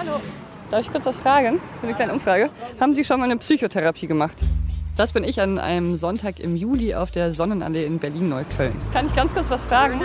Hallo. Darf ich kurz was fragen? Für eine kleine Umfrage. Haben Sie schon mal eine Psychotherapie gemacht? Das bin ich an einem Sonntag im Juli auf der Sonnenallee in Berlin-Neukölln. Kann ich ganz kurz was fragen?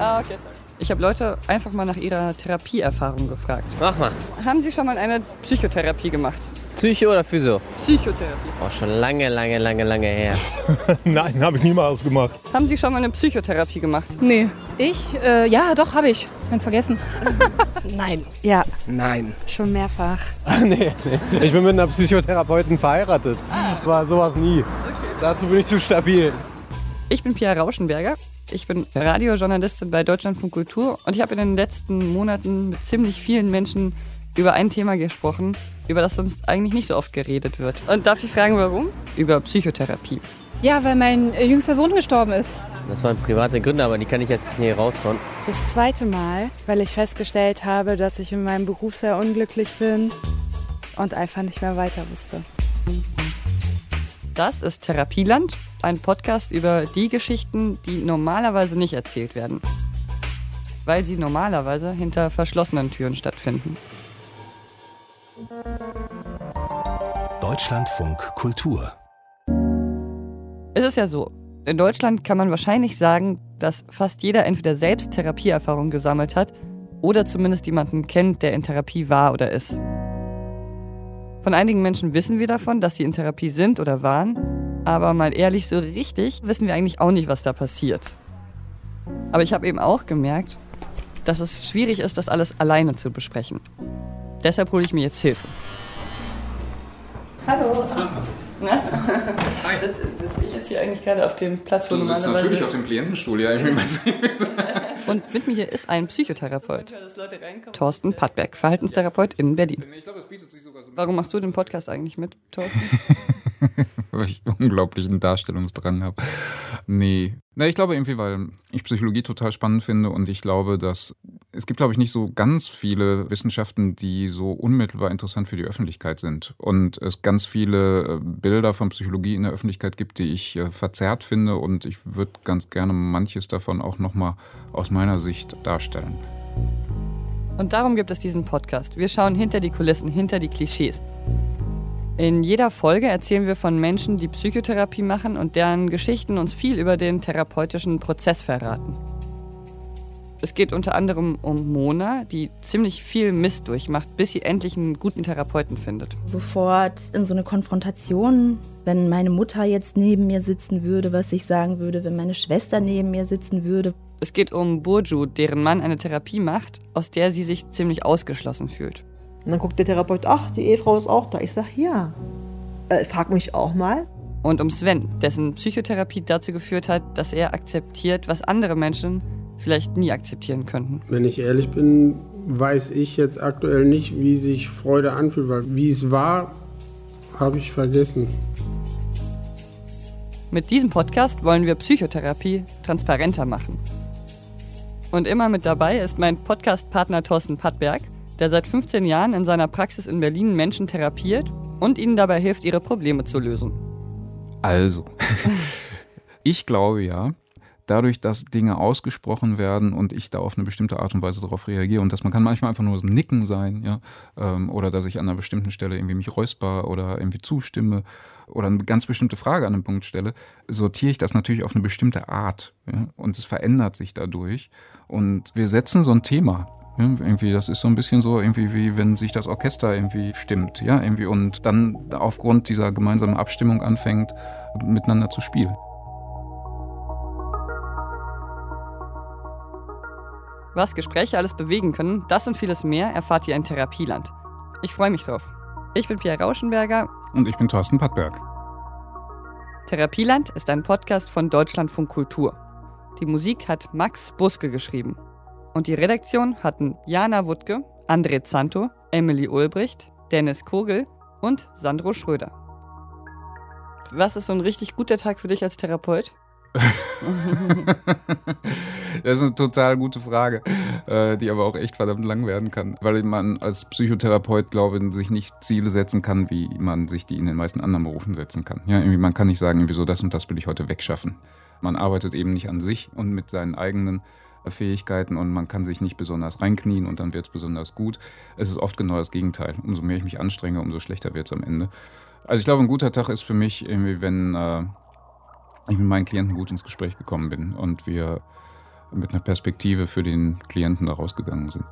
Ah, okay. Ich habe Leute einfach mal nach ihrer Therapieerfahrung gefragt. Mach mal. Haben Sie schon mal eine Psychotherapie gemacht? Psycho oder Physio? Psychotherapie. Oh, schon lange, lange, lange, lange her. Nein, habe ich niemals gemacht. Haben Sie schon mal eine Psychotherapie gemacht? Nee. Ich? Äh, ja, doch, habe ich. Ganz vergessen. Nein. Ja, Nein. schon mehrfach. nee, nee. Ich bin mit einer Psychotherapeutin verheiratet. War sowas nie. Dazu bin ich zu stabil. Ich bin Pia Rauschenberger. Ich bin Radiojournalistin bei Deutschlandfunk Kultur und ich habe in den letzten Monaten mit ziemlich vielen Menschen über ein Thema gesprochen, über das sonst eigentlich nicht so oft geredet wird. Und darf ich fragen, warum? Über Psychotherapie. Ja, weil mein äh, jüngster Sohn gestorben ist. Das waren private Gründe, aber die kann ich jetzt nicht raushauen. Das zweite Mal, weil ich festgestellt habe, dass ich in meinem Beruf sehr unglücklich bin und einfach nicht mehr weiter wusste. Das ist Therapieland, ein Podcast über die Geschichten, die normalerweise nicht erzählt werden. Weil sie normalerweise hinter verschlossenen Türen stattfinden. Deutschlandfunk Kultur. Es ist ja so, in Deutschland kann man wahrscheinlich sagen, dass fast jeder entweder selbst Therapieerfahrung gesammelt hat oder zumindest jemanden kennt, der in Therapie war oder ist. Von einigen Menschen wissen wir davon, dass sie in Therapie sind oder waren, aber mal ehrlich, so richtig wissen wir eigentlich auch nicht, was da passiert. Aber ich habe eben auch gemerkt, dass es schwierig ist, das alles alleine zu besprechen. Deshalb hole ich mir jetzt Hilfe. Hallo. Na? Hi. Sitze ich jetzt hier eigentlich gerade auf dem Platz, wo Du sitzt natürlich auf dem Klientenstuhl, ja. Und mit mir hier ist ein Psychotherapeut. Thorsten Pattberg, Verhaltenstherapeut in Berlin. Warum machst du den Podcast eigentlich mit, Thorsten? weil ich unglaublichen Darstellungsdrang habe. Nee. Na, ich glaube irgendwie, weil ich Psychologie total spannend finde und ich glaube, dass es gibt, glaube ich, nicht so ganz viele Wissenschaften, die so unmittelbar interessant für die Öffentlichkeit sind. Und es ganz viele äh, Bilder von Psychologie in der Öffentlichkeit gibt, die ich äh, verzerrt finde und ich würde ganz gerne manches davon auch nochmal aus meiner Sicht darstellen. Und darum gibt es diesen Podcast. Wir schauen hinter die Kulissen, hinter die Klischees. In jeder Folge erzählen wir von Menschen, die Psychotherapie machen und deren Geschichten uns viel über den therapeutischen Prozess verraten. Es geht unter anderem um Mona, die ziemlich viel Mist durchmacht, bis sie endlich einen guten Therapeuten findet. sofort in so eine Konfrontation, wenn meine Mutter jetzt neben mir sitzen würde, was ich sagen würde, wenn meine Schwester neben mir sitzen würde. Es geht um Burju, deren Mann eine Therapie macht, aus der sie sich ziemlich ausgeschlossen fühlt. Und dann guckt der Therapeut, ach, die Ehefrau ist auch da. Ich sag, ja. Äh, frag mich auch mal. Und um Sven, dessen Psychotherapie dazu geführt hat, dass er akzeptiert, was andere Menschen vielleicht nie akzeptieren könnten. Wenn ich ehrlich bin, weiß ich jetzt aktuell nicht, wie sich Freude anfühlt, weil wie es war, habe ich vergessen. Mit diesem Podcast wollen wir Psychotherapie transparenter machen. Und immer mit dabei ist mein Podcast-Partner Thorsten Pattberg, der seit 15 Jahren in seiner Praxis in Berlin Menschen therapiert und ihnen dabei hilft, ihre Probleme zu lösen. Also, ich glaube ja, dadurch, dass Dinge ausgesprochen werden und ich da auf eine bestimmte Art und Weise darauf reagiere und dass man kann manchmal einfach nur so ein Nicken sein, ja, ähm, oder dass ich an einer bestimmten Stelle irgendwie mich räusper oder irgendwie zustimme oder eine ganz bestimmte Frage an einem Punkt stelle, sortiere ich das natürlich auf eine bestimmte Art ja, und es verändert sich dadurch und wir setzen so ein Thema. Ja, irgendwie, das ist so ein bisschen so, irgendwie wie wenn sich das Orchester irgendwie stimmt, ja, irgendwie und dann aufgrund dieser gemeinsamen Abstimmung anfängt, miteinander zu spielen. Was Gespräche alles bewegen können, das und vieles mehr erfahrt ihr in Therapieland. Ich freue mich drauf. Ich bin Pierre Rauschenberger. Und ich bin Thorsten Pattberg. Therapieland ist ein Podcast von Deutschlandfunk Kultur. Die Musik hat Max Buske geschrieben. Und die Redaktion hatten Jana Wuttke, André Zanto, Emily Ulbricht, Dennis Kogel und Sandro Schröder. Was ist so ein richtig guter Tag für dich als Therapeut? das ist eine total gute Frage, äh, die aber auch echt verdammt lang werden kann, weil man als Psychotherapeut, glaube ich, sich nicht Ziele setzen kann, wie man sich die in den meisten anderen Berufen setzen kann. Ja, irgendwie man kann nicht sagen, irgendwie das und das will ich heute wegschaffen. Man arbeitet eben nicht an sich und mit seinen eigenen Fähigkeiten und man kann sich nicht besonders reinknien und dann wird es besonders gut. Es ist oft genau das Gegenteil. Umso mehr ich mich anstrenge, umso schlechter wird es am Ende. Also ich glaube, ein guter Tag ist für mich irgendwie, wenn äh, ich mit meinen Klienten gut ins Gespräch gekommen bin und wir mit einer Perspektive für den Klienten da rausgegangen sind.